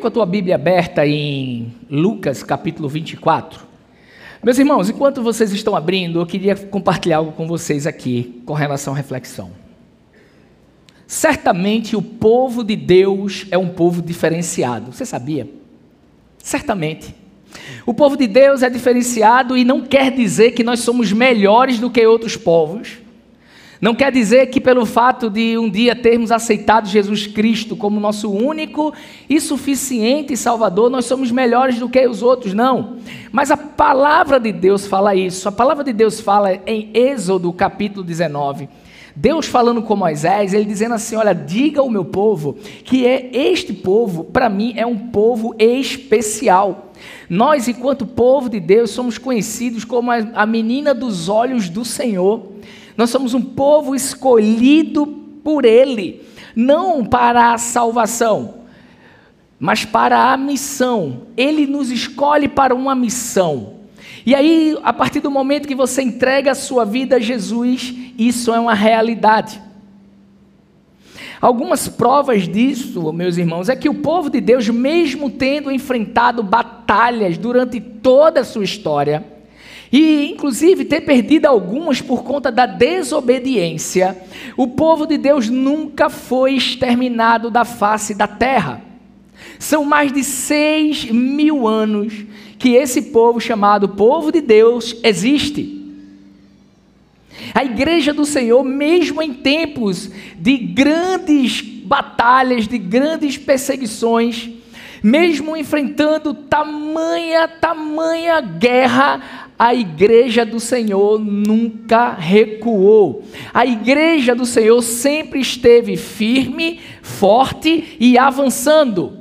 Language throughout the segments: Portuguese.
Com a tua Bíblia aberta em Lucas capítulo 24. Meus irmãos, enquanto vocês estão abrindo, eu queria compartilhar algo com vocês aqui com relação à reflexão. Certamente o povo de Deus é um povo diferenciado. Você sabia? Certamente. O povo de Deus é diferenciado e não quer dizer que nós somos melhores do que outros povos. Não quer dizer que, pelo fato de um dia termos aceitado Jesus Cristo como nosso único e suficiente Salvador, nós somos melhores do que os outros, não. Mas a palavra de Deus fala isso. A palavra de Deus fala em Êxodo capítulo 19. Deus falando com Moisés, ele dizendo assim: Olha, diga ao meu povo que é este povo, para mim, é um povo especial. Nós, enquanto povo de Deus, somos conhecidos como a menina dos olhos do Senhor. Nós somos um povo escolhido por Ele, não para a salvação, mas para a missão. Ele nos escolhe para uma missão. E aí, a partir do momento que você entrega a sua vida a Jesus, isso é uma realidade. Algumas provas disso, meus irmãos, é que o povo de Deus, mesmo tendo enfrentado batalhas durante toda a sua história, e inclusive ter perdido algumas por conta da desobediência, o povo de Deus nunca foi exterminado da face da terra. São mais de seis mil anos que esse povo chamado povo de Deus existe. A igreja do Senhor, mesmo em tempos de grandes batalhas, de grandes perseguições, mesmo enfrentando tamanha, tamanha guerra, a igreja do Senhor nunca recuou. A igreja do Senhor sempre esteve firme, forte e avançando.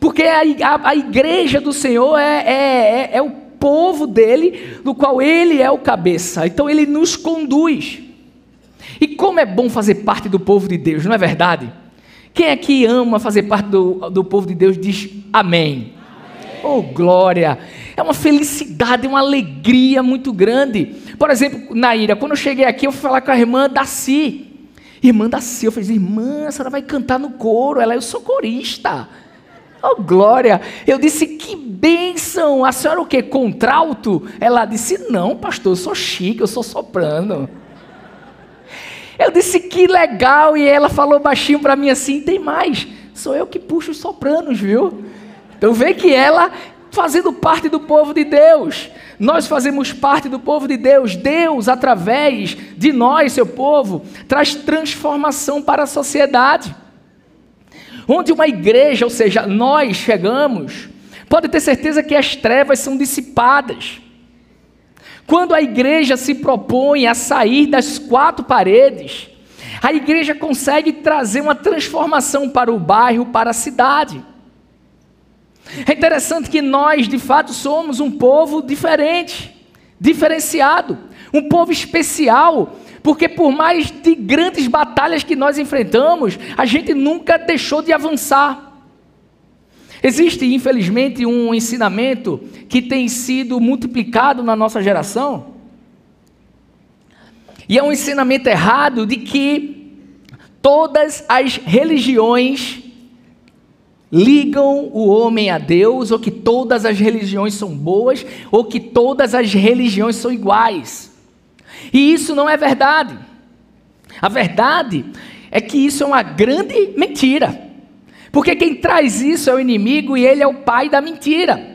Porque a, a, a igreja do Senhor é, é, é, é o povo dele, do qual ele é o cabeça. Então ele nos conduz. E como é bom fazer parte do povo de Deus, não é verdade? Quem aqui ama fazer parte do, do povo de Deus diz amém. Oh, glória! É uma felicidade, uma alegria muito grande. Por exemplo, Naira, quando eu cheguei aqui, eu fui falar com a irmã Daci. Irmã Daci, eu falei, irmã, a senhora vai cantar no coro. Ela, eu sou corista. Oh, glória! Eu disse, que bênção! A senhora o quê? Contralto? Ela disse, não, pastor, eu sou chique, eu sou soprano. Eu disse, que legal! E ela falou baixinho para mim assim, tem mais, sou eu que puxo os sopranos, viu? Então vê que ela fazendo parte do povo de Deus. Nós fazemos parte do povo de Deus. Deus, através de nós, seu povo, traz transformação para a sociedade. Onde uma igreja, ou seja, nós chegamos, pode ter certeza que as trevas são dissipadas. Quando a igreja se propõe a sair das quatro paredes, a igreja consegue trazer uma transformação para o bairro, para a cidade. É interessante que nós, de fato, somos um povo diferente, diferenciado, um povo especial, porque por mais de grandes batalhas que nós enfrentamos, a gente nunca deixou de avançar. Existe, infelizmente, um ensinamento que tem sido multiplicado na nossa geração, e é um ensinamento errado de que todas as religiões ligam o homem a Deus, ou que todas as religiões são boas, ou que todas as religiões são iguais. E isso não é verdade. A verdade é que isso é uma grande mentira. Porque quem traz isso é o inimigo e ele é o pai da mentira.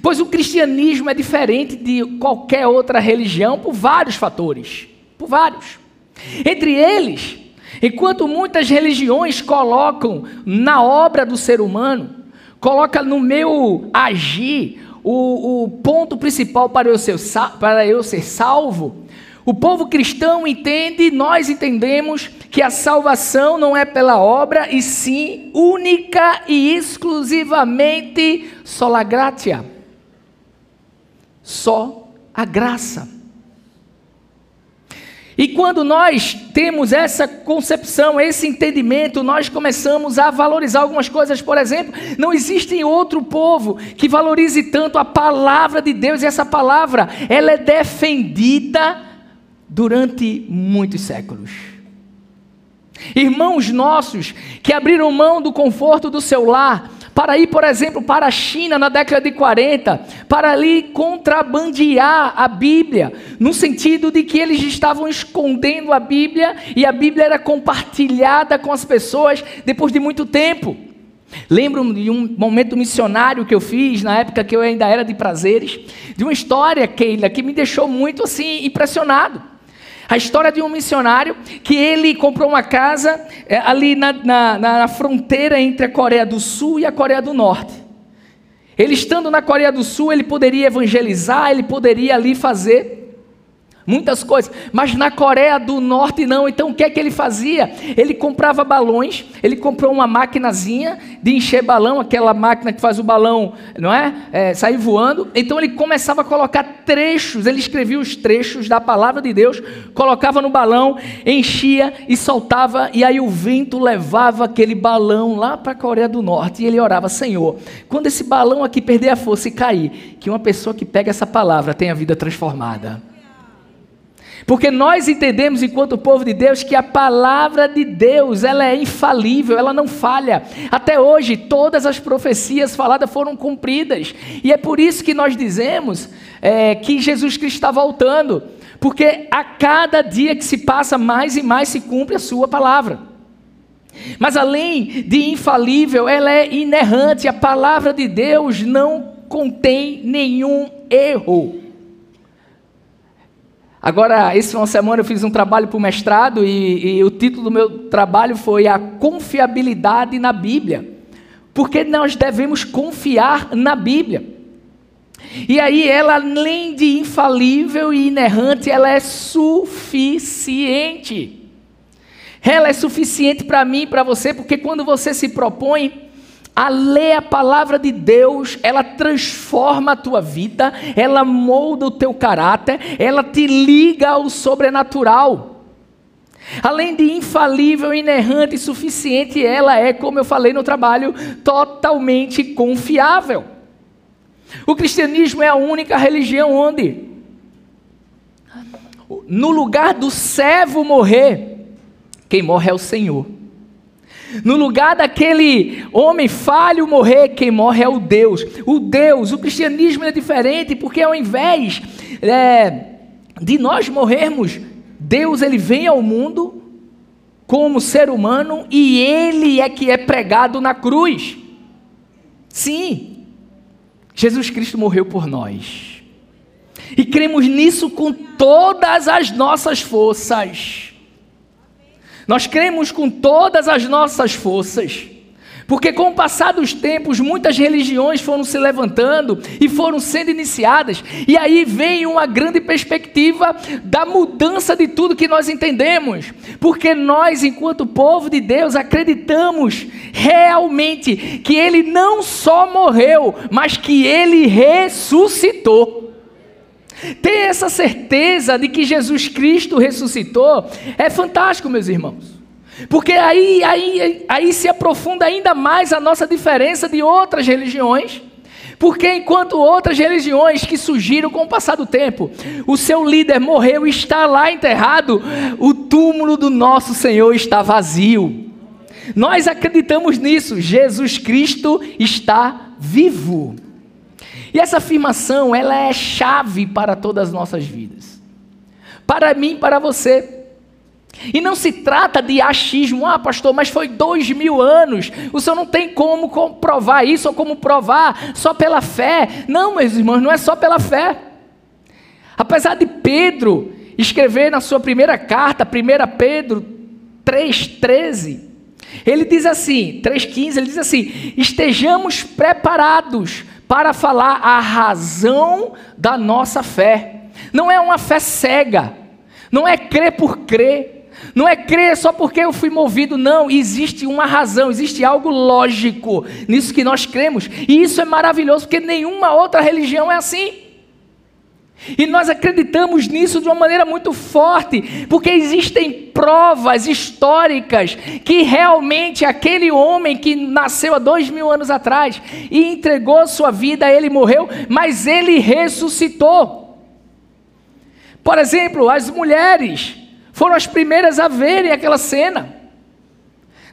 Pois o cristianismo é diferente de qualquer outra religião por vários fatores. Por vários. Entre eles, Enquanto muitas religiões colocam na obra do ser humano, coloca no meu agir o, o ponto principal para eu, ser, para eu ser salvo, o povo cristão entende, nós entendemos que a salvação não é pela obra, e sim única e exclusivamente sola gratia. Só a graça. E quando nós temos essa concepção, esse entendimento, nós começamos a valorizar algumas coisas. Por exemplo, não existe outro povo que valorize tanto a palavra de Deus, e essa palavra, ela é defendida durante muitos séculos. Irmãos nossos que abriram mão do conforto do seu lar para ir, por exemplo, para a China na década de 40, para ali contrabandear a Bíblia, no sentido de que eles estavam escondendo a Bíblia e a Bíblia era compartilhada com as pessoas depois de muito tempo. Lembro-me de um momento missionário que eu fiz, na época que eu ainda era de prazeres, de uma história, Keila, que me deixou muito assim impressionado. A história de um missionário que ele comprou uma casa é, ali na, na, na fronteira entre a Coreia do Sul e a Coreia do Norte. Ele estando na Coreia do Sul, ele poderia evangelizar, ele poderia ali fazer muitas coisas, mas na Coreia do Norte não. Então o que é que ele fazia? Ele comprava balões, ele comprou uma maquinazinha de encher balão, aquela máquina que faz o balão, não é? é sair voando. Então ele começava a colocar trechos, ele escrevia os trechos da palavra de Deus, colocava no balão, enchia e soltava, e aí o vento levava aquele balão lá para a Coreia do Norte e ele orava: Senhor, quando esse balão aqui perder a força e cair, que uma pessoa que pega essa palavra tenha a vida transformada. Porque nós entendemos, enquanto povo de Deus, que a palavra de Deus ela é infalível, ela não falha. Até hoje, todas as profecias faladas foram cumpridas. E é por isso que nós dizemos é, que Jesus Cristo está voltando. Porque a cada dia que se passa, mais e mais se cumpre a sua palavra. Mas além de infalível, ela é inerrante. A palavra de Deus não contém nenhum erro. Agora, esse de semana eu fiz um trabalho para o mestrado e, e o título do meu trabalho foi A Confiabilidade na Bíblia. Porque nós devemos confiar na Bíblia. E aí ela, além de infalível e inerrante, ela é suficiente. Ela é suficiente para mim e para você, porque quando você se propõe a ler a palavra de Deus, ela transforma a tua vida, ela molda o teu caráter, ela te liga ao sobrenatural. Além de infalível, inerrante e suficiente, ela é, como eu falei no trabalho, totalmente confiável. O cristianismo é a única religião onde, no lugar do servo morrer, quem morre é o Senhor. No lugar daquele homem falho morrer, quem morre é o Deus. O Deus, o cristianismo é diferente, porque ao invés é, de nós morrermos, Deus ele vem ao mundo como ser humano e ele é que é pregado na cruz. Sim, Jesus Cristo morreu por nós. E cremos nisso com todas as nossas forças. Nós cremos com todas as nossas forças. Porque com o passar dos tempos, muitas religiões foram se levantando e foram sendo iniciadas, e aí vem uma grande perspectiva da mudança de tudo que nós entendemos, porque nós, enquanto povo de Deus, acreditamos realmente que Ele não só morreu, mas que Ele ressuscitou. Ter essa certeza de que Jesus Cristo ressuscitou é fantástico, meus irmãos. Porque aí, aí, aí se aprofunda ainda mais a nossa diferença de outras religiões. Porque enquanto outras religiões que surgiram com o passar do tempo, o seu líder morreu e está lá enterrado, o túmulo do nosso Senhor está vazio. Nós acreditamos nisso, Jesus Cristo está vivo. E essa afirmação, ela é chave para todas as nossas vidas. Para mim, para você. E não se trata de achismo, ah, pastor, mas foi dois mil anos. O senhor não tem como comprovar isso ou como provar só pela fé. Não, meus irmãos, não é só pela fé. Apesar de Pedro escrever na sua primeira carta, 1 Pedro 3,13, ele diz assim, 3,15, ele diz assim: estejamos preparados para falar a razão da nossa fé. Não é uma fé cega, não é crer por crer, não é crer só porque eu fui movido, não. Existe uma razão, existe algo lógico nisso que nós cremos, e isso é maravilhoso, porque nenhuma outra religião é assim. E nós acreditamos nisso de uma maneira muito forte, porque existem provas históricas que realmente aquele homem que nasceu há dois mil anos atrás e entregou sua vida, ele morreu, mas ele ressuscitou. Por exemplo, as mulheres foram as primeiras a verem aquela cena.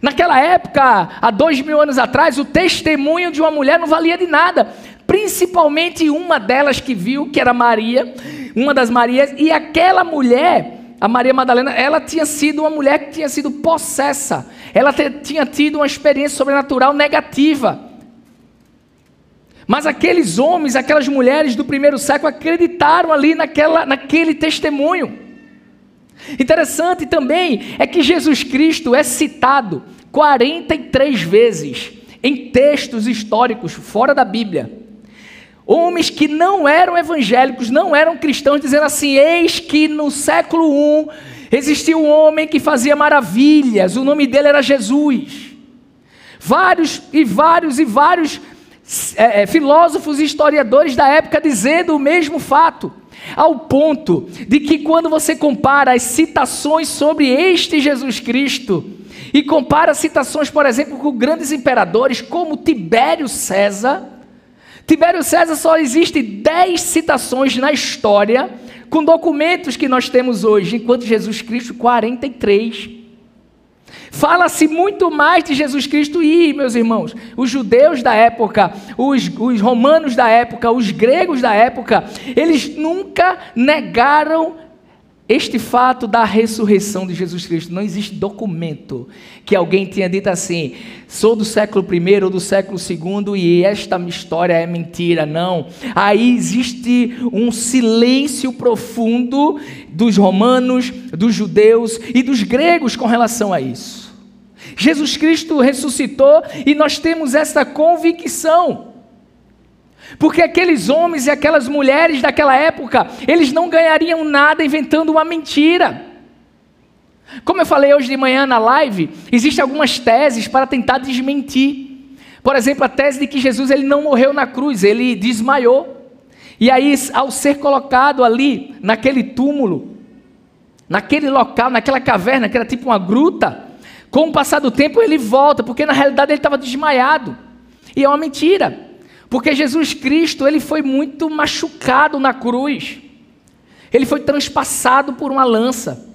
Naquela época, há dois mil anos atrás, o testemunho de uma mulher não valia de nada. Principalmente uma delas que viu, que era Maria, uma das Marias, e aquela mulher, a Maria Madalena, ela tinha sido uma mulher que tinha sido possessa. Ela tinha tido uma experiência sobrenatural negativa. Mas aqueles homens, aquelas mulheres do primeiro século acreditaram ali naquela, naquele testemunho. Interessante também é que Jesus Cristo é citado 43 vezes em textos históricos fora da Bíblia. Homens que não eram evangélicos, não eram cristãos, dizendo assim: Eis que no século I existiu um homem que fazia maravilhas, o nome dele era Jesus. Vários e vários e vários é, é filósofos e historiadores da época dizendo o mesmo fato. Ao ponto de que, quando você compara as citações sobre este Jesus Cristo, e compara citações, por exemplo, com grandes imperadores como Tibério César, Tibério César só existe 10 citações na história, com documentos que nós temos hoje, enquanto Jesus Cristo, 43. Fala-se muito mais de Jesus Cristo e, meus irmãos, os judeus da época, os, os romanos da época, os gregos da época, eles nunca negaram este fato da ressurreição de Jesus Cristo. Não existe documento que alguém tenha dito assim: sou do século I ou do século II e esta história é mentira. Não. Aí existe um silêncio profundo dos romanos, dos judeus e dos gregos com relação a isso. Jesus Cristo ressuscitou e nós temos essa convicção. Porque aqueles homens e aquelas mulheres daquela época, eles não ganhariam nada inventando uma mentira. Como eu falei hoje de manhã na live, existem algumas teses para tentar desmentir. Por exemplo, a tese de que Jesus ele não morreu na cruz, ele desmaiou. E aí, ao ser colocado ali, naquele túmulo, naquele local, naquela caverna, que era tipo uma gruta, com o passar do tempo ele volta, porque na realidade ele estava desmaiado. E é uma mentira. Porque Jesus Cristo, ele foi muito machucado na cruz. Ele foi transpassado por uma lança.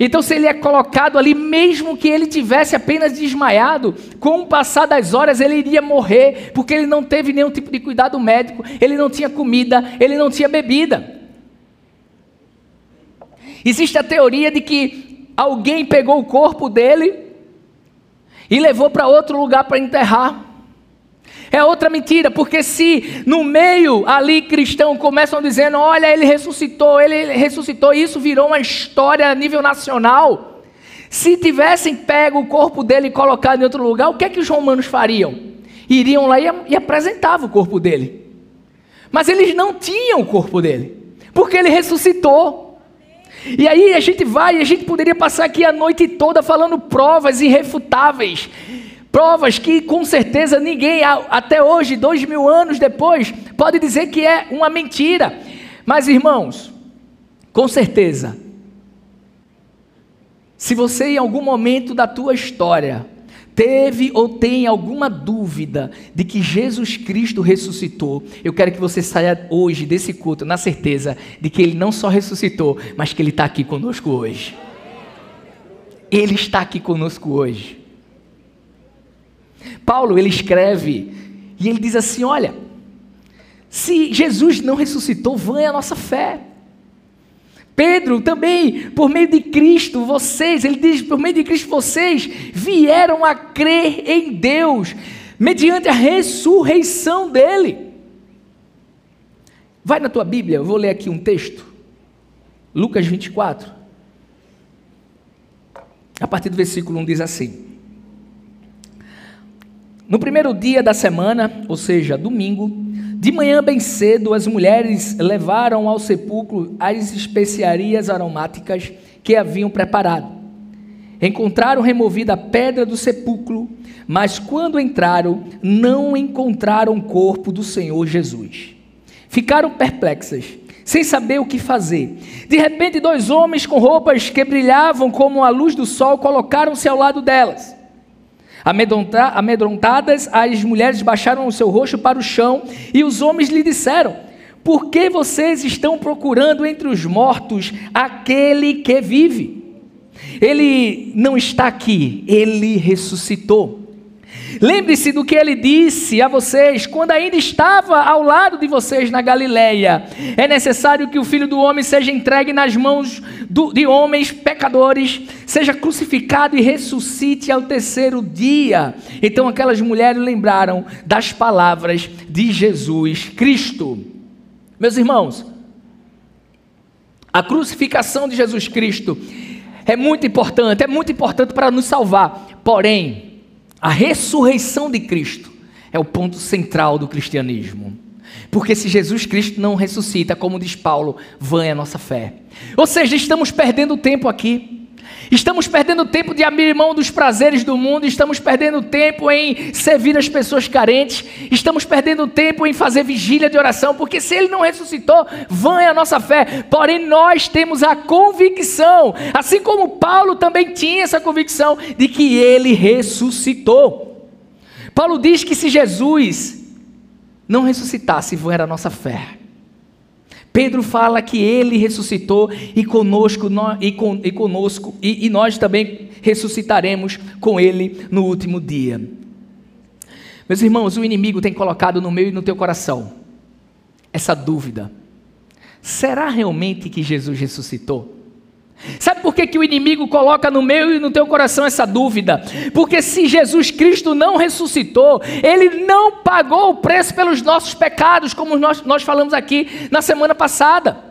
Então, se ele é colocado ali, mesmo que ele tivesse apenas desmaiado, com o passar das horas ele iria morrer, porque ele não teve nenhum tipo de cuidado médico, ele não tinha comida, ele não tinha bebida. Existe a teoria de que alguém pegou o corpo dele e levou para outro lugar para enterrar. É outra mentira, porque se no meio ali cristão começam dizendo, olha, ele ressuscitou, ele ressuscitou, isso virou uma história a nível nacional. Se tivessem pego o corpo dele e colocado em outro lugar, o que é que os romanos fariam? Iriam lá e, e apresentavam o corpo dele. Mas eles não tinham o corpo dele, porque ele ressuscitou. E aí a gente vai, a gente poderia passar aqui a noite toda falando provas irrefutáveis. Provas que com certeza ninguém, até hoje, dois mil anos depois, pode dizer que é uma mentira. Mas irmãos, com certeza, se você em algum momento da tua história teve ou tem alguma dúvida de que Jesus Cristo ressuscitou, eu quero que você saia hoje desse culto na certeza de que Ele não só ressuscitou, mas que Ele está aqui conosco hoje. Ele está aqui conosco hoje. Paulo, ele escreve e ele diz assim: Olha, se Jesus não ressuscitou, vã é a nossa fé. Pedro também, por meio de Cristo, vocês, ele diz, por meio de Cristo, vocês vieram a crer em Deus, mediante a ressurreição dele. Vai na tua Bíblia, eu vou ler aqui um texto. Lucas 24. A partir do versículo 1 diz assim: No primeiro dia da semana, ou seja, domingo, de manhã bem cedo, as mulheres levaram ao sepulcro as especiarias aromáticas que haviam preparado. Encontraram removida a pedra do sepulcro, mas quando entraram, não encontraram o corpo do Senhor Jesus. Ficaram perplexas, sem saber o que fazer. De repente, dois homens com roupas que brilhavam como a luz do sol colocaram-se ao lado delas. Amedrontadas, as mulheres baixaram o seu rosto para o chão e os homens lhe disseram: Por que vocês estão procurando entre os mortos aquele que vive? Ele não está aqui, ele ressuscitou. Lembre-se do que ele disse a vocês quando ainda estava ao lado de vocês na Galileia. É necessário que o filho do homem seja entregue nas mãos do, de homens pecadores, seja crucificado e ressuscite ao terceiro dia. Então aquelas mulheres lembraram das palavras de Jesus Cristo. Meus irmãos, a crucificação de Jesus Cristo é muito importante, é muito importante para nos salvar. Porém, a ressurreição de Cristo é o ponto central do cristianismo. Porque se Jesus Cristo não ressuscita, como diz Paulo, vã é a nossa fé. Ou seja, estamos perdendo tempo aqui. Estamos perdendo tempo de abrir mão dos prazeres do mundo, estamos perdendo tempo em servir as pessoas carentes, estamos perdendo tempo em fazer vigília de oração, porque se ele não ressuscitou, vã é a nossa fé. Porém, nós temos a convicção, assim como Paulo também tinha essa convicção de que ele ressuscitou. Paulo diz que se Jesus não ressuscitasse, vã era a nossa fé. Pedro fala que ele ressuscitou e conosco, e, con, e conosco e, e nós também ressuscitaremos com ele no último dia. Meus irmãos, o inimigo tem colocado no meu e no teu coração essa dúvida: será realmente que Jesus ressuscitou? Sabe por que, que o inimigo coloca no meu e no teu coração essa dúvida? Porque se Jesus Cristo não ressuscitou, Ele não pagou o preço pelos nossos pecados, como nós, nós falamos aqui na semana passada.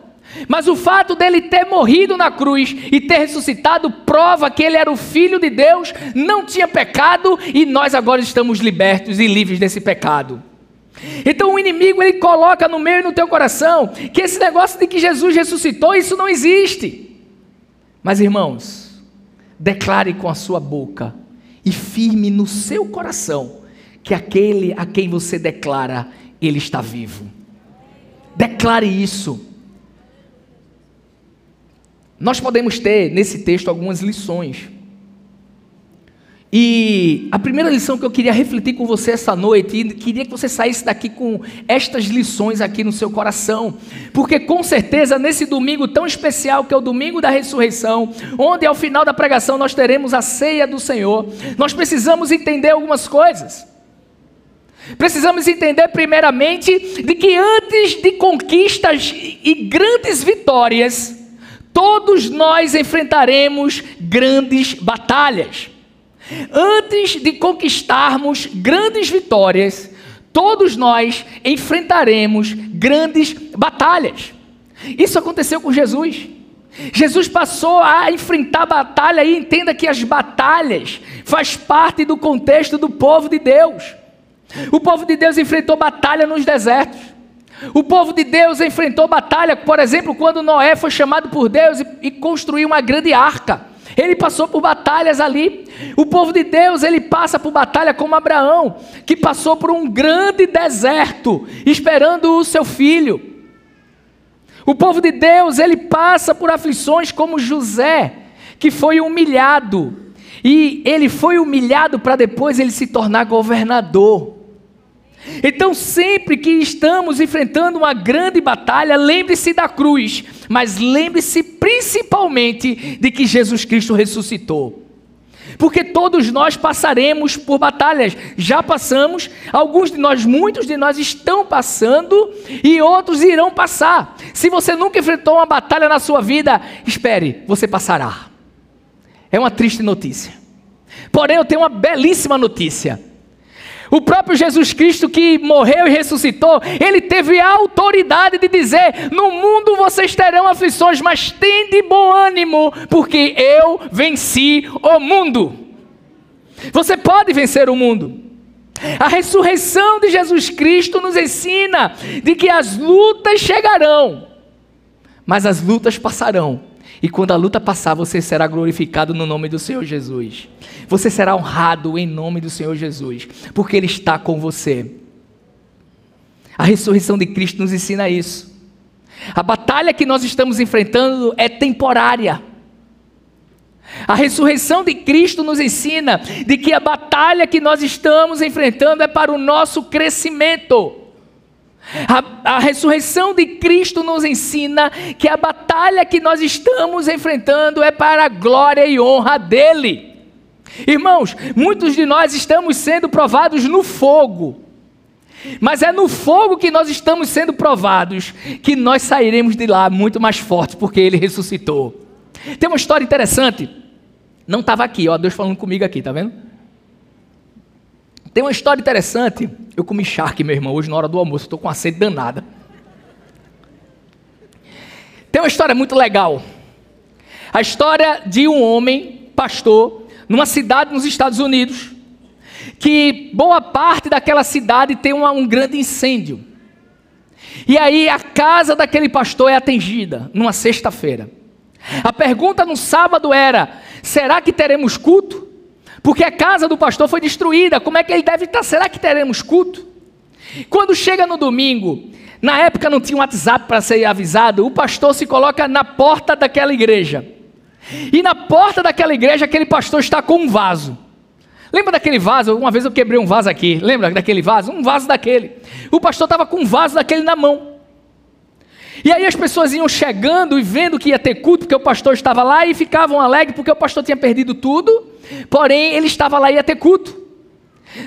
Mas o fato dele ter morrido na cruz e ter ressuscitado prova que ele era o filho de Deus, não tinha pecado e nós agora estamos libertos e livres desse pecado. Então o inimigo ele coloca no meu e no teu coração que esse negócio de que Jesus ressuscitou, isso não existe. Mas irmãos, declare com a sua boca e firme no seu coração que aquele a quem você declara, ele está vivo. Declare isso. Nós podemos ter nesse texto algumas lições. E a primeira lição que eu queria refletir com você essa noite, e queria que você saísse daqui com estas lições aqui no seu coração, porque com certeza nesse domingo tão especial que é o domingo da ressurreição, onde ao final da pregação nós teremos a ceia do Senhor, nós precisamos entender algumas coisas. Precisamos entender primeiramente de que antes de conquistas e grandes vitórias, todos nós enfrentaremos grandes batalhas. Antes de conquistarmos grandes vitórias, todos nós enfrentaremos grandes batalhas. Isso aconteceu com Jesus. Jesus passou a enfrentar batalha e entenda que as batalhas faz parte do contexto do povo de Deus. O povo de Deus enfrentou batalha nos desertos. O povo de Deus enfrentou batalha, por exemplo, quando Noé foi chamado por Deus e, e construiu uma grande arca. Ele passou por batalhas ali. O povo de Deus, ele passa por batalha como Abraão, que passou por um grande deserto, esperando o seu filho. O povo de Deus, ele passa por aflições como José, que foi humilhado. E ele foi humilhado para depois ele se tornar governador. Então, sempre que estamos enfrentando uma grande batalha, lembre-se da cruz, mas lembre-se principalmente de que Jesus Cristo ressuscitou. Porque todos nós passaremos por batalhas, já passamos, alguns de nós, muitos de nós estão passando e outros irão passar. Se você nunca enfrentou uma batalha na sua vida, espere, você passará. É uma triste notícia. Porém, eu tenho uma belíssima notícia. O próprio Jesus Cristo que morreu e ressuscitou, ele teve a autoridade de dizer: No mundo vocês terão aflições, mas tende bom ânimo, porque eu venci o mundo. Você pode vencer o mundo. A ressurreição de Jesus Cristo nos ensina de que as lutas chegarão, mas as lutas passarão e quando a luta passar, você será glorificado no nome do Senhor Jesus. Você será honrado em nome do Senhor Jesus, porque Ele está com você. A ressurreição de Cristo nos ensina isso. A batalha que nós estamos enfrentando é temporária. A ressurreição de Cristo nos ensina de que a batalha que nós estamos enfrentando é para o nosso crescimento. A, a, ressurreição de Cristo nos ensina que a batalha que nós estamos enfrentando é para a glória e honra dele. Irmãos, muitos de nós estamos sendo provados no fogo, mas é no fogo que nós estamos sendo provados que nós sairemos de lá muito mais fortes, porque ele ressuscitou. Tem uma história interessante, não estava aqui, ó, Deus falando comigo aqui, tá vendo? Tem uma história interessante. Eu comi charque, meu irmão, hoje na hora do almoço. Estou com uma sede danada. Tem uma história muito legal. A história de um homem, pastor, numa cidade nos Estados Unidos, que boa parte daquela cidade tem uma, um grande incêndio. E aí a casa daquele pastor é atingida numa sexta-feira. A pergunta no sábado era: será que teremos culto? Porque a casa do pastor foi destruída. Como é que ele deve estar? Será que teremos culto? Quando chega no domingo, na época não tinha um WhatsApp para ser avisado, o pastor se coloca na porta daquela igreja. E na porta daquela igreja, aquele pastor está com um vaso. Lembra daquele vaso? Uma vez eu quebrei um vaso aqui. Lembra daquele vaso? Um vaso daquele. O pastor estava com um vaso daquele na mão. E aí as pessoas iam chegando e vendo que ia ter culto, porque o pastor estava lá e ficavam alegres porque o pastor tinha perdido tudo Porém, ele estava lá e ia ter culto.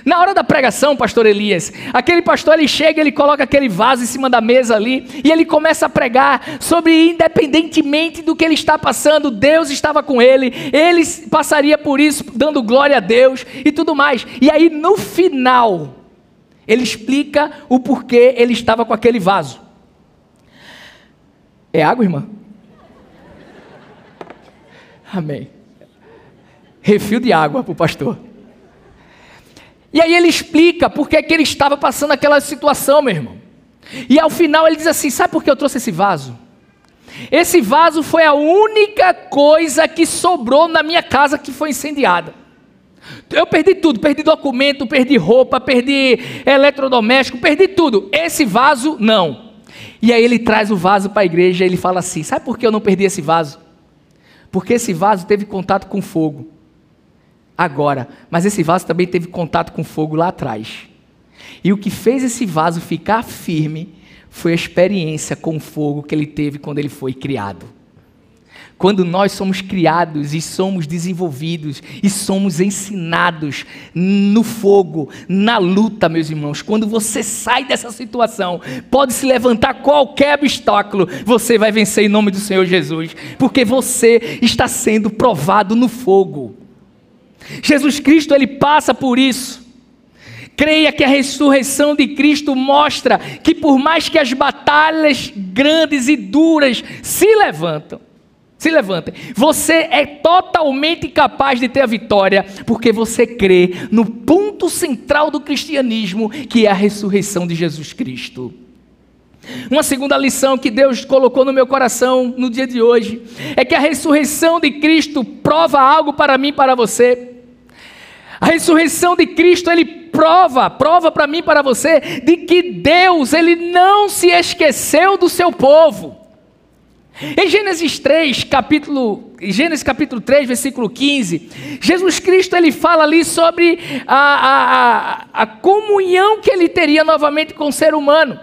Na hora da pregação, pastor Elias, aquele pastor ele chega, ele coloca aquele vaso em cima da mesa ali e ele começa a pregar sobre independentemente do que ele está passando, Deus estava com ele, ele passaria por isso dando glória a Deus e tudo mais. E aí no final, ele explica o porquê ele estava com aquele vaso. É água, irmã? Amém refil de água para o pastor. E aí ele explica por que ele estava passando aquela situação, meu irmão. E ao final ele diz assim: Sabe por que eu trouxe esse vaso? Esse vaso foi a única coisa que sobrou na minha casa que foi incendiada. Eu perdi tudo, perdi documento, perdi roupa, perdi eletrodoméstico, perdi tudo. Esse vaso, não. E aí ele traz o vaso para a igreja e ele fala assim: Sabe por que eu não perdi esse vaso? Porque esse vaso teve contato com fogo agora, mas esse vaso também teve contato com fogo lá atrás. E o que fez esse vaso ficar firme foi a experiência com fogo que ele teve quando ele foi criado. Quando nós somos criados e somos desenvolvidos e somos ensinados no fogo, na luta, meus irmãos, quando você sai dessa situação, pode se levantar qualquer obstáculo, você vai vencer em nome do Senhor Jesus, porque você está sendo provado no fogo. Jesus Cristo ele passa por isso. Creia que a ressurreição de Cristo mostra que por mais que as batalhas grandes e duras se levantam, se levantem, você é totalmente capaz de ter a vitória, porque você crê no ponto central do cristianismo, que é a ressurreição de Jesus Cristo. Uma segunda lição que Deus colocou no meu coração no dia de hoje é que a ressurreição de Cristo prova algo para mim e para você. A ressurreição de Cristo, ele prova, prova para mim para você, de que Deus, ele não se esqueceu do seu povo. Em Gênesis 3, capítulo, Gênesis capítulo 3, versículo 15, Jesus Cristo ele fala ali sobre a, a, a, a comunhão que ele teria novamente com o ser humano.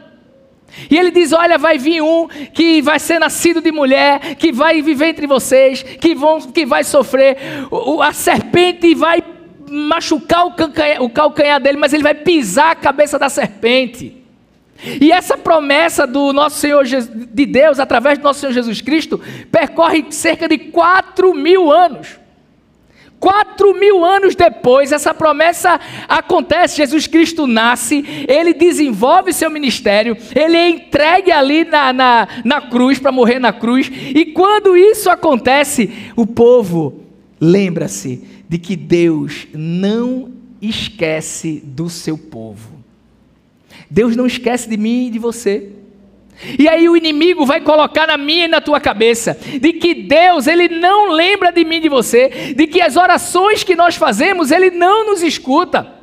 E ele diz: Olha, vai vir um que vai ser nascido de mulher, que vai viver entre vocês, que, vão, que vai sofrer. O, a serpente vai machucar o calcanhar, o calcanhar dele, mas ele vai pisar a cabeça da serpente. E essa promessa do nosso Senhor de Deus, através do nosso Senhor Jesus Cristo, percorre cerca de 4 mil anos. Quatro mil anos depois, essa promessa acontece. Jesus Cristo nasce, ele desenvolve seu ministério, ele é entregue ali na, na, na cruz, para morrer na cruz. E quando isso acontece, o povo lembra-se de que Deus não esquece do seu povo. Deus não esquece de mim e de você. E aí o inimigo vai colocar na minha e na tua cabeça de que Deus, ele não lembra de mim e de você, de que as orações que nós fazemos, ele não nos escuta.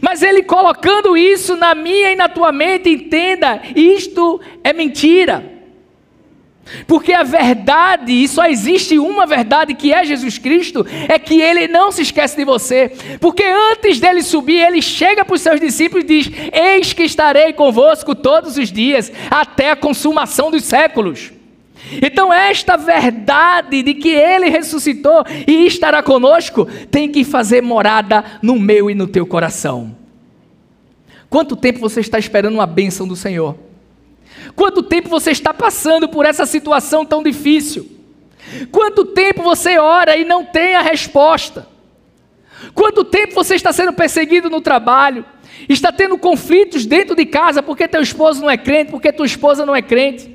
Mas ele colocando isso na minha e na tua mente, entenda, isto é mentira. Porque a verdade, e só existe uma verdade que é Jesus Cristo, é que ele não se esquece de você. Porque antes dele subir, ele chega para os seus discípulos e diz: Eis que estarei convosco todos os dias, até a consumação dos séculos. Então, esta verdade de que ele ressuscitou e estará conosco, tem que fazer morada no meu e no teu coração. Quanto tempo você está esperando uma bênção do Senhor? Quanto tempo você está passando por essa situação tão difícil? Quanto tempo você ora e não tem a resposta? Quanto tempo você está sendo perseguido no trabalho? Está tendo conflitos dentro de casa porque teu esposo não é crente, porque tua esposa não é crente?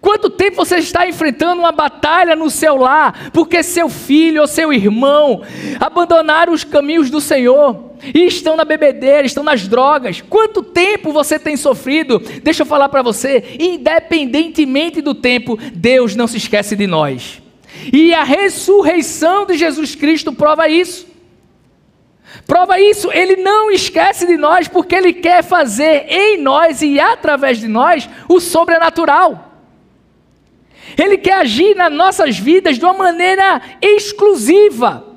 Quanto tempo você está enfrentando uma batalha no seu lar, porque seu filho ou seu irmão abandonaram os caminhos do Senhor e estão na bebedeira, estão nas drogas? Quanto tempo você tem sofrido? Deixa eu falar para você, independentemente do tempo, Deus não se esquece de nós. E a ressurreição de Jesus Cristo prova isso. Prova isso, ele não esquece de nós, porque ele quer fazer em nós e através de nós o sobrenatural. Ele quer agir nas nossas vidas de uma maneira exclusiva.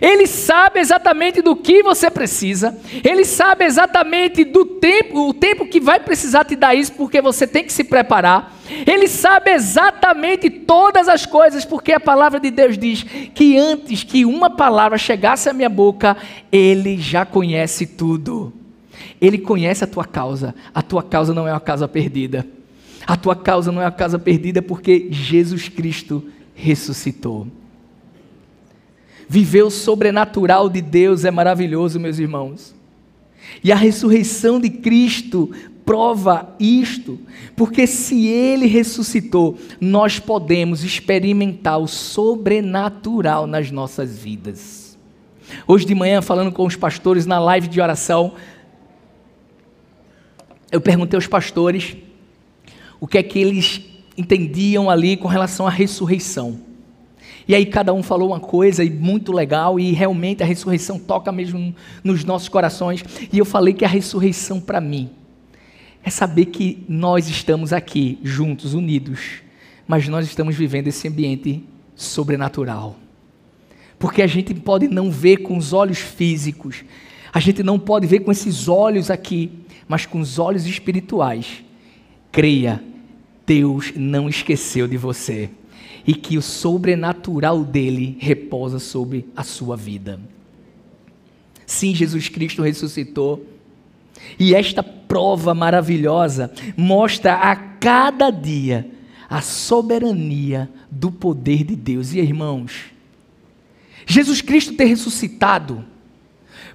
Ele sabe exatamente do que você precisa, ele sabe exatamente do tempo, o tempo que vai precisar te dar isso, porque você tem que se preparar. Ele sabe exatamente todas as coisas, porque a palavra de Deus diz que antes que uma palavra chegasse à minha boca, ele já conhece tudo. Ele conhece a tua causa, a tua causa não é uma causa perdida. A tua causa não é a causa perdida porque Jesus Cristo ressuscitou. Viver o sobrenatural de Deus é maravilhoso, meus irmãos. E a ressurreição de Cristo prova isto, porque se ele ressuscitou, nós podemos experimentar o sobrenatural nas nossas vidas. Hoje de manhã, falando com os pastores na live de oração, eu perguntei aos pastores o que é que eles entendiam ali com relação à ressurreição. E aí cada um falou uma coisa e muito legal e realmente a ressurreição toca mesmo nos nossos corações. E eu falei que a ressurreição para mim é saber que nós estamos aqui juntos, unidos, mas nós estamos vivendo esse ambiente sobrenatural. Porque a gente pode não ver com os olhos físicos, a gente não pode ver com esses olhos aqui, mas com os olhos espirituais. Creia Deus não esqueceu de você e que o sobrenatural dele repousa sobre a sua vida. Sim, Jesus Cristo ressuscitou. E esta prova maravilhosa mostra a cada dia a soberania do poder de Deus. E irmãos, Jesus Cristo ter ressuscitado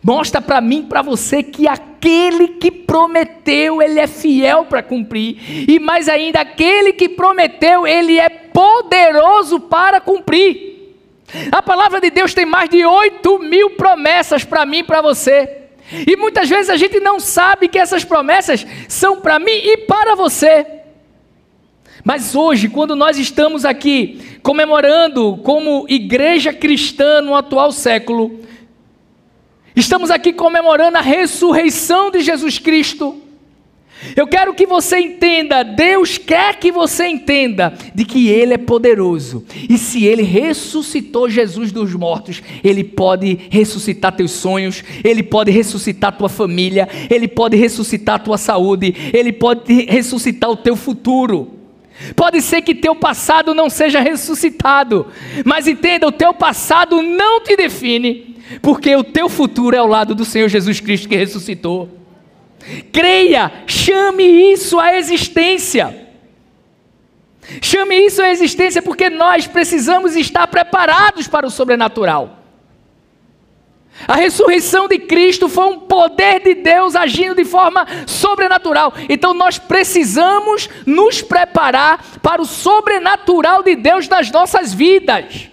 Mostra para mim, para você que aquele que prometeu, ele é fiel para cumprir. E mais ainda, aquele que prometeu, ele é poderoso para cumprir. A palavra de Deus tem mais de 8 mil promessas para mim e para você. E muitas vezes a gente não sabe que essas promessas são para mim e para você. Mas hoje, quando nós estamos aqui comemorando como igreja cristã no atual século, Estamos aqui comemorando a ressurreição de Jesus Cristo. Eu quero que você entenda, Deus quer que você entenda de que Ele é poderoso. E se Ele ressuscitou Jesus dos mortos, Ele pode ressuscitar teus sonhos, Ele pode ressuscitar tua família, Ele pode ressuscitar tua saúde, Ele pode ressuscitar o teu futuro. Pode ser que teu passado não seja ressuscitado, mas entenda, o teu passado não te define, porque o teu futuro é ao lado do Senhor Jesus Cristo que ressuscitou. Creia, chame isso à existência. Chame isso à existência porque nós precisamos estar preparados para o sobrenatural. A ressurreição de Cristo foi um poder de Deus agindo de forma sobrenatural. Então nós precisamos nos preparar para o sobrenatural de Deus nas nossas vidas.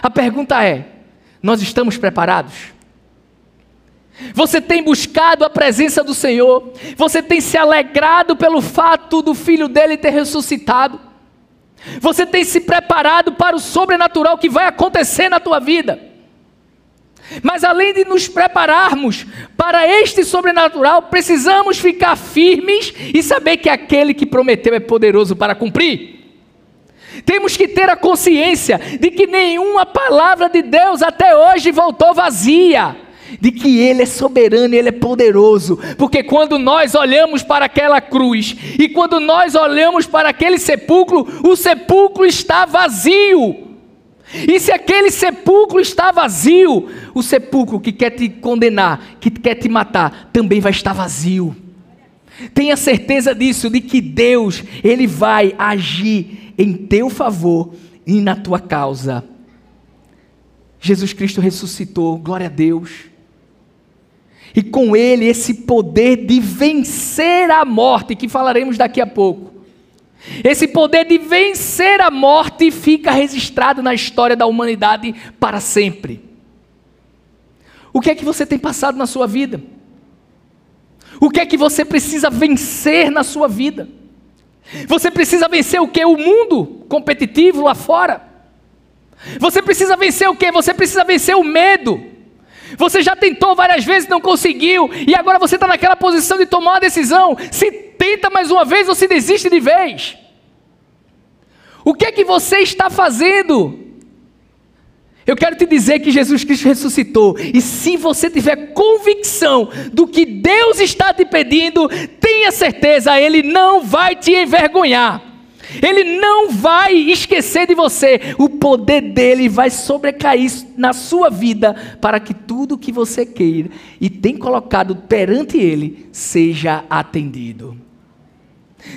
A pergunta é: nós estamos preparados? Você tem buscado a presença do Senhor? Você tem se alegrado pelo fato do filho dele ter ressuscitado? Você tem se preparado para o sobrenatural que vai acontecer na tua vida? Mas além de nos prepararmos para este sobrenatural, precisamos ficar firmes e saber que aquele que prometeu é poderoso para cumprir. Temos que ter a consciência de que nenhuma palavra de Deus até hoje voltou vazia de que Ele é soberano, Ele é poderoso, porque quando nós olhamos para aquela cruz e quando nós olhamos para aquele sepulcro, o sepulcro está vazio. E se aquele sepulcro está vazio, o sepulcro que quer te condenar, que quer te matar, também vai estar vazio. Tenha certeza disso, de que Deus, Ele vai agir em teu favor e na tua causa. Jesus Cristo ressuscitou, glória a Deus e com ele esse poder de vencer a morte, que falaremos daqui a pouco. Esse poder de vencer a morte fica registrado na história da humanidade para sempre. O que é que você tem passado na sua vida? O que é que você precisa vencer na sua vida? Você precisa vencer o que? O mundo competitivo lá fora. Você precisa vencer o que? Você precisa vencer o medo. Você já tentou várias vezes, não conseguiu, e agora você está naquela posição de tomar uma decisão. Se tenta mais uma vez ou se desiste de vez. O que é que você está fazendo? Eu quero te dizer que Jesus Cristo ressuscitou, e se você tiver convicção do que Deus está te pedindo, tenha certeza, Ele não vai te envergonhar. Ele não vai esquecer de você. O poder dele vai sobrecair na sua vida para que tudo que você queira e tem colocado perante ele seja atendido.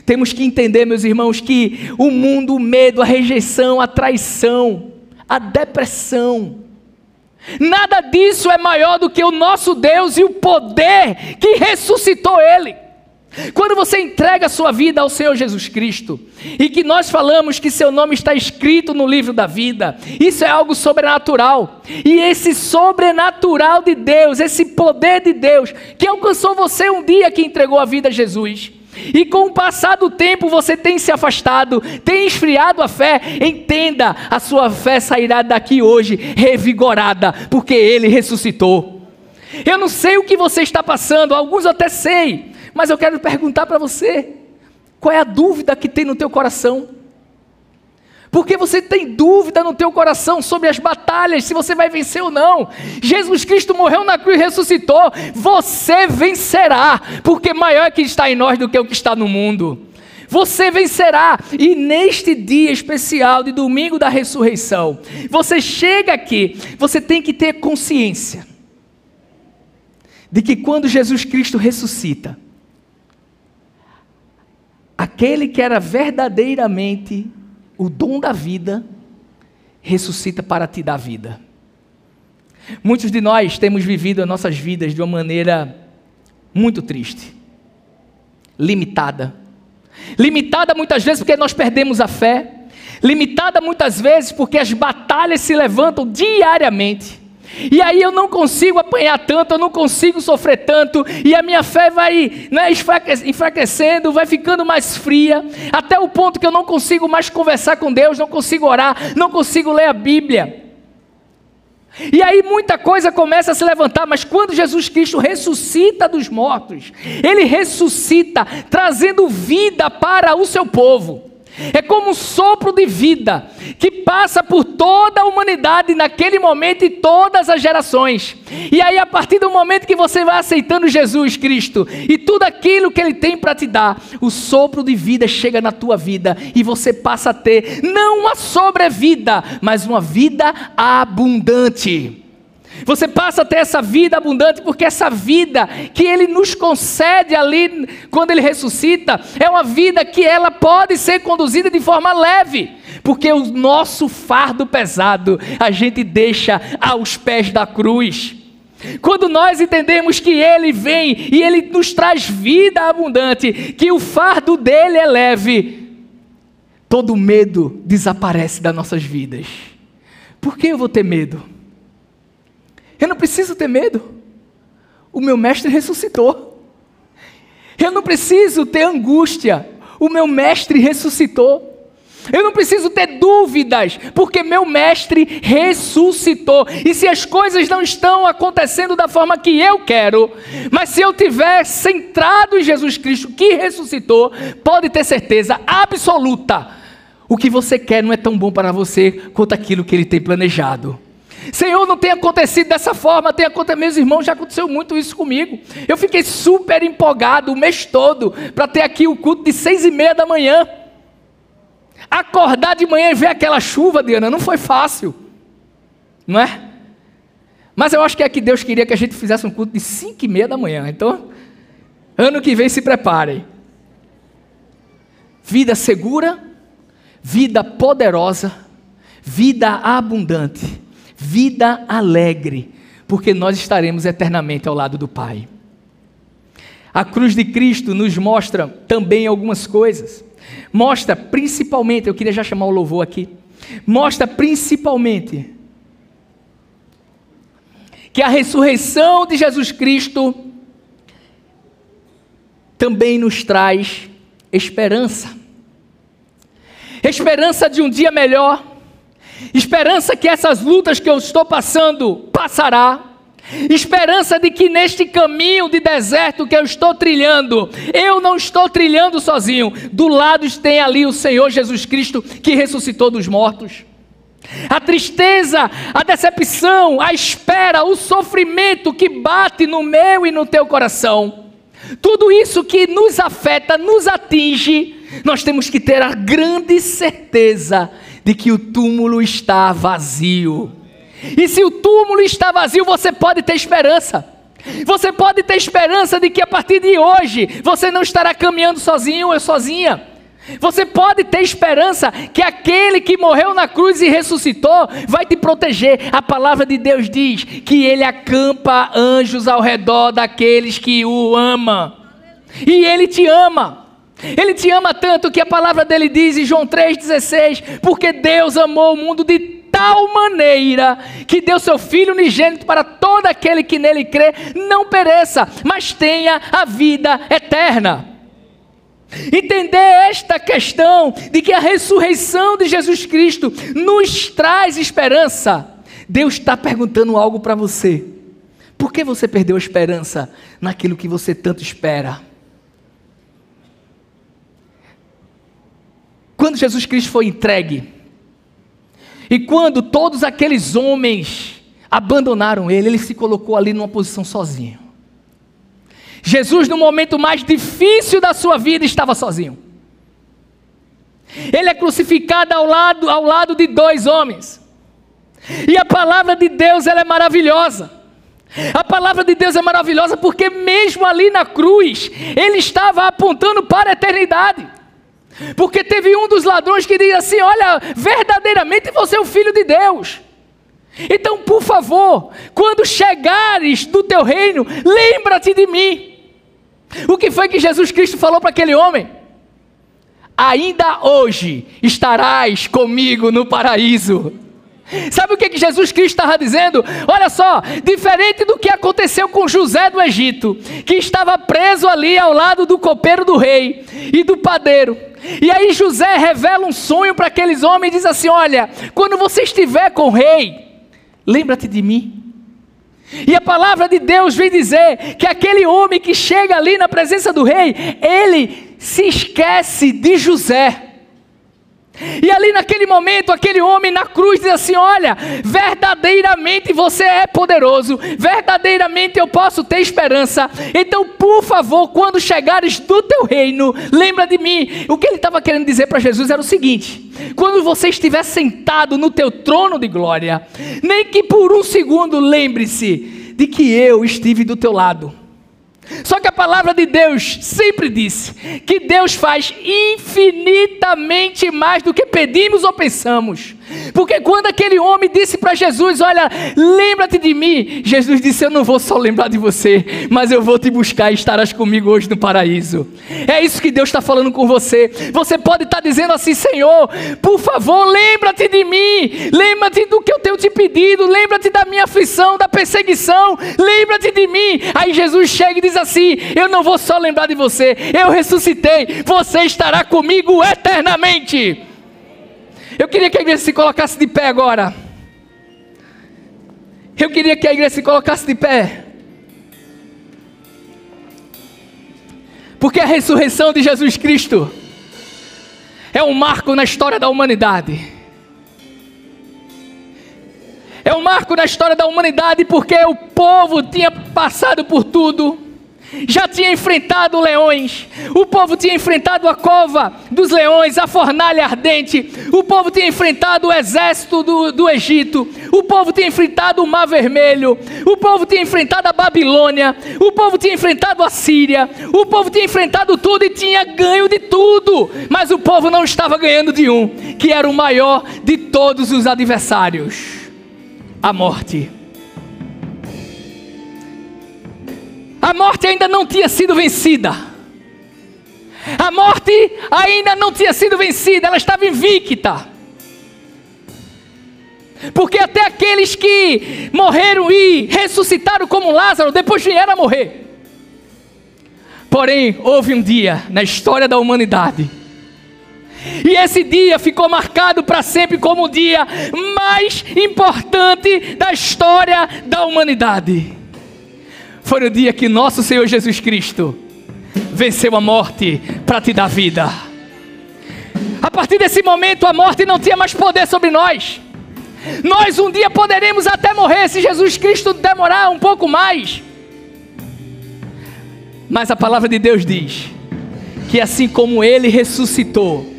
Temos que entender, meus irmãos, que o mundo, o medo, a rejeição, a traição, a depressão, nada disso é maior do que o nosso Deus e o poder que ressuscitou ele. Quando você entrega a sua vida ao Senhor Jesus Cristo, e que nós falamos que seu nome está escrito no livro da vida, isso é algo sobrenatural. E esse sobrenatural de Deus, esse poder de Deus, que alcançou você um dia que entregou a vida a Jesus. E com o passar do tempo você tem se afastado, tem esfriado a fé, entenda, a sua fé sairá daqui hoje revigorada, porque Ele ressuscitou. Eu não sei o que você está passando, alguns até sei, mas eu quero perguntar para você: qual é a dúvida que tem no teu coração? Porque você tem dúvida no teu coração sobre as batalhas, se você vai vencer ou não. Jesus Cristo morreu na cruz e ressuscitou. Você vencerá, porque maior é que está em nós do que o que está no mundo. Você vencerá. E neste dia especial de domingo da ressurreição, você chega aqui, você tem que ter consciência de que quando Jesus Cristo ressuscita, aquele que era verdadeiramente o dom da vida, ressuscita para te dar vida. Muitos de nós temos vivido as nossas vidas de uma maneira muito triste, limitada. Limitada muitas vezes porque nós perdemos a fé, limitada muitas vezes porque as batalhas se levantam diariamente. E aí eu não consigo apanhar tanto, eu não consigo sofrer tanto, e a minha fé vai né, enfraquecendo, vai ficando mais fria, até o ponto que eu não consigo mais conversar com Deus, não consigo orar, não consigo ler a Bíblia. E aí muita coisa começa a se levantar, mas quando Jesus Cristo ressuscita dos mortos, ele ressuscita trazendo vida para o seu povo. É como um sopro de vida que passa por toda a humanidade naquele momento e todas as gerações. E aí, a partir do momento que você vai aceitando Jesus Cristo e tudo aquilo que Ele tem para te dar, o sopro de vida chega na tua vida e você passa a ter não uma sobrevida, mas uma vida abundante. Você passa a ter essa vida abundante, porque essa vida que Ele nos concede ali, quando Ele ressuscita, é uma vida que ela pode ser conduzida de forma leve, porque o nosso fardo pesado a gente deixa aos pés da cruz. Quando nós entendemos que Ele vem e Ele nos traz vida abundante, que o fardo dele é leve, todo medo desaparece das nossas vidas. Por que eu vou ter medo? Eu não preciso ter medo. O meu mestre ressuscitou. Eu não preciso ter angústia. O meu mestre ressuscitou. Eu não preciso ter dúvidas, porque meu mestre ressuscitou. E se as coisas não estão acontecendo da forma que eu quero, mas se eu tiver centrado em Jesus Cristo que ressuscitou, pode ter certeza absoluta o que você quer não é tão bom para você quanto aquilo que ele tem planejado. Senhor, não tem acontecido dessa forma, tem acontecido, meus irmãos, já aconteceu muito isso comigo. Eu fiquei super empolgado o mês todo para ter aqui o culto de seis e meia da manhã. Acordar de manhã e ver aquela chuva, Diana, não foi fácil, não é? Mas eu acho que é que Deus queria que a gente fizesse um culto de cinco e meia da manhã. Então, ano que vem se preparem. Vida segura, vida poderosa, vida abundante vida alegre, porque nós estaremos eternamente ao lado do Pai. A cruz de Cristo nos mostra também algumas coisas. Mostra principalmente, eu queria já chamar o louvor aqui. Mostra principalmente que a ressurreição de Jesus Cristo também nos traz esperança. Esperança de um dia melhor, Esperança que essas lutas que eu estou passando passará. Esperança de que neste caminho de deserto que eu estou trilhando, eu não estou trilhando sozinho. Do lado tem ali o Senhor Jesus Cristo que ressuscitou dos mortos. A tristeza, a decepção, a espera, o sofrimento que bate no meu e no teu coração. Tudo isso que nos afeta, nos atinge, nós temos que ter a grande certeza de que o túmulo está vazio. E se o túmulo está vazio, você pode ter esperança. Você pode ter esperança de que a partir de hoje você não estará caminhando sozinho ou sozinha. Você pode ter esperança que aquele que morreu na cruz e ressuscitou vai te proteger. A palavra de Deus diz que ele acampa anjos ao redor daqueles que o amam. E ele te ama. Ele te ama tanto que a palavra dele diz em João 3,16: Porque Deus amou o mundo de tal maneira que deu seu Filho unigênito para todo aquele que nele crê, não pereça, mas tenha a vida eterna. Entender esta questão de que a ressurreição de Jesus Cristo nos traz esperança. Deus está perguntando algo para você. Por que você perdeu a esperança naquilo que você tanto espera? Quando Jesus Cristo foi entregue, e quando todos aqueles homens abandonaram ele, ele se colocou ali numa posição sozinho. Jesus, no momento mais difícil da sua vida, estava sozinho. Ele é crucificado ao lado, ao lado de dois homens. E a palavra de Deus ela é maravilhosa. A palavra de Deus é maravilhosa porque mesmo ali na cruz, ele estava apontando para a eternidade. Porque teve um dos ladrões que diz assim: Olha, verdadeiramente você é o filho de Deus. Então, por favor, quando chegares do teu reino, lembra-te de mim. O que foi que Jesus Cristo falou para aquele homem? Ainda hoje estarás comigo no paraíso. Sabe o que, Jesus Cristo estava dizendo? Olha só, diferente do que aconteceu com José do Egito, que estava preso ali ao lado do copeiro do rei e do padeiro. E aí José revela um sonho para aqueles homens e diz assim: Olha, quando você estiver com o rei, lembra-te de mim. E a palavra de Deus vem dizer que aquele homem que chega ali na presença do rei, ele se esquece de José. E ali naquele momento, aquele homem na cruz diz assim: Olha, verdadeiramente você é poderoso, verdadeiramente eu posso ter esperança. Então, por favor, quando chegares do teu reino, lembra de mim. O que ele estava querendo dizer para Jesus era o seguinte: quando você estiver sentado no teu trono de glória, nem que por um segundo lembre-se de que eu estive do teu lado. Só que a palavra de Deus sempre disse que Deus faz infinitamente mais do que pedimos ou pensamos. Porque quando aquele homem disse para Jesus: Olha, lembra-te de mim, Jesus disse: Eu não vou só lembrar de você, mas eu vou te buscar e estarás comigo hoje no paraíso. É isso que Deus está falando com você. Você pode estar tá dizendo assim: Senhor, por favor, lembra-te de mim, lembra-te do que eu tenho te pedido, lembra-te da minha aflição, da perseguição, lembra-te de mim. Aí Jesus chega e diz assim: Eu não vou só lembrar de você, eu ressuscitei, você estará comigo eternamente. Eu queria que a igreja se colocasse de pé agora. Eu queria que a igreja se colocasse de pé. Porque a ressurreição de Jesus Cristo é um marco na história da humanidade. É um marco na história da humanidade porque o povo tinha passado por tudo já tinha enfrentado leões, o povo tinha enfrentado a cova dos leões, a fornalha ardente, o povo tinha enfrentado o exército do, do Egito, o povo tinha enfrentado o Mar Vermelho, o povo tinha enfrentado a Babilônia, o povo tinha enfrentado a Síria, o povo tinha enfrentado tudo e tinha ganho de tudo, mas o povo não estava ganhando de um, que era o maior de todos os adversários. A morte. A morte ainda não tinha sido vencida. A morte ainda não tinha sido vencida, ela estava invicta. Porque até aqueles que morreram e ressuscitaram como Lázaro, depois vieram a morrer. Porém, houve um dia na história da humanidade, e esse dia ficou marcado para sempre como o dia mais importante da história da humanidade foi o dia que nosso Senhor Jesus Cristo venceu a morte para te dar vida. A partir desse momento, a morte não tinha mais poder sobre nós. Nós um dia poderemos até morrer se Jesus Cristo demorar um pouco mais. Mas a palavra de Deus diz que assim como ele ressuscitou,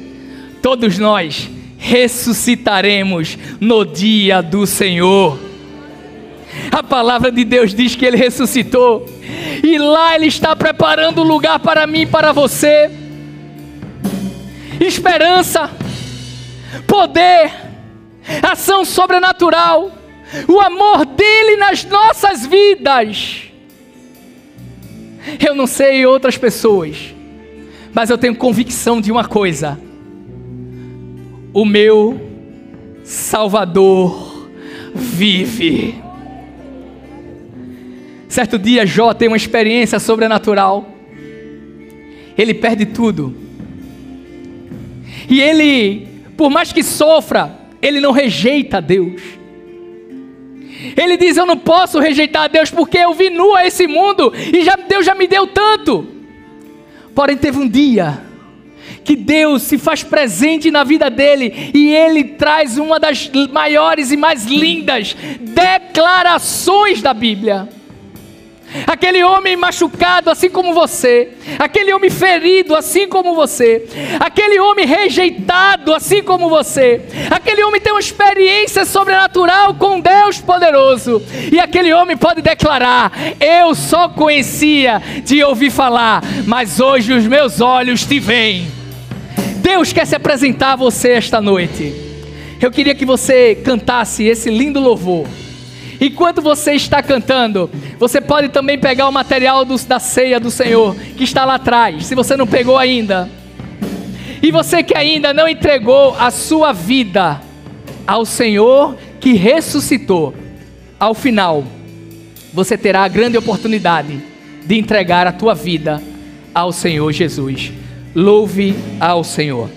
todos nós ressuscitaremos no dia do Senhor. A palavra de Deus diz que ele ressuscitou, e lá ele está preparando lugar para mim e para você. Esperança, poder, ação sobrenatural, o amor dele nas nossas vidas. Eu não sei outras pessoas, mas eu tenho convicção de uma coisa: o meu Salvador vive. Certo dia, Jó tem uma experiência sobrenatural. Ele perde tudo. E ele, por mais que sofra, ele não rejeita Deus. Ele diz: Eu não posso rejeitar Deus porque eu vi nu a esse mundo e já, Deus já me deu tanto. Porém, teve um dia que Deus se faz presente na vida dele e ele traz uma das maiores e mais lindas declarações da Bíblia aquele homem machucado assim como você, aquele homem ferido assim como você, aquele homem rejeitado assim como você, aquele homem tem uma experiência sobrenatural com Deus poderoso, e aquele homem pode declarar: Eu só conhecia de ouvir falar, mas hoje os meus olhos te veem. Deus quer se apresentar a você esta noite. Eu queria que você cantasse esse lindo louvor. Enquanto você está cantando, você pode também pegar o material do, da ceia do Senhor, que está lá atrás, se você não pegou ainda. E você que ainda não entregou a sua vida ao Senhor que ressuscitou, ao final, você terá a grande oportunidade de entregar a tua vida ao Senhor Jesus. Louve ao Senhor.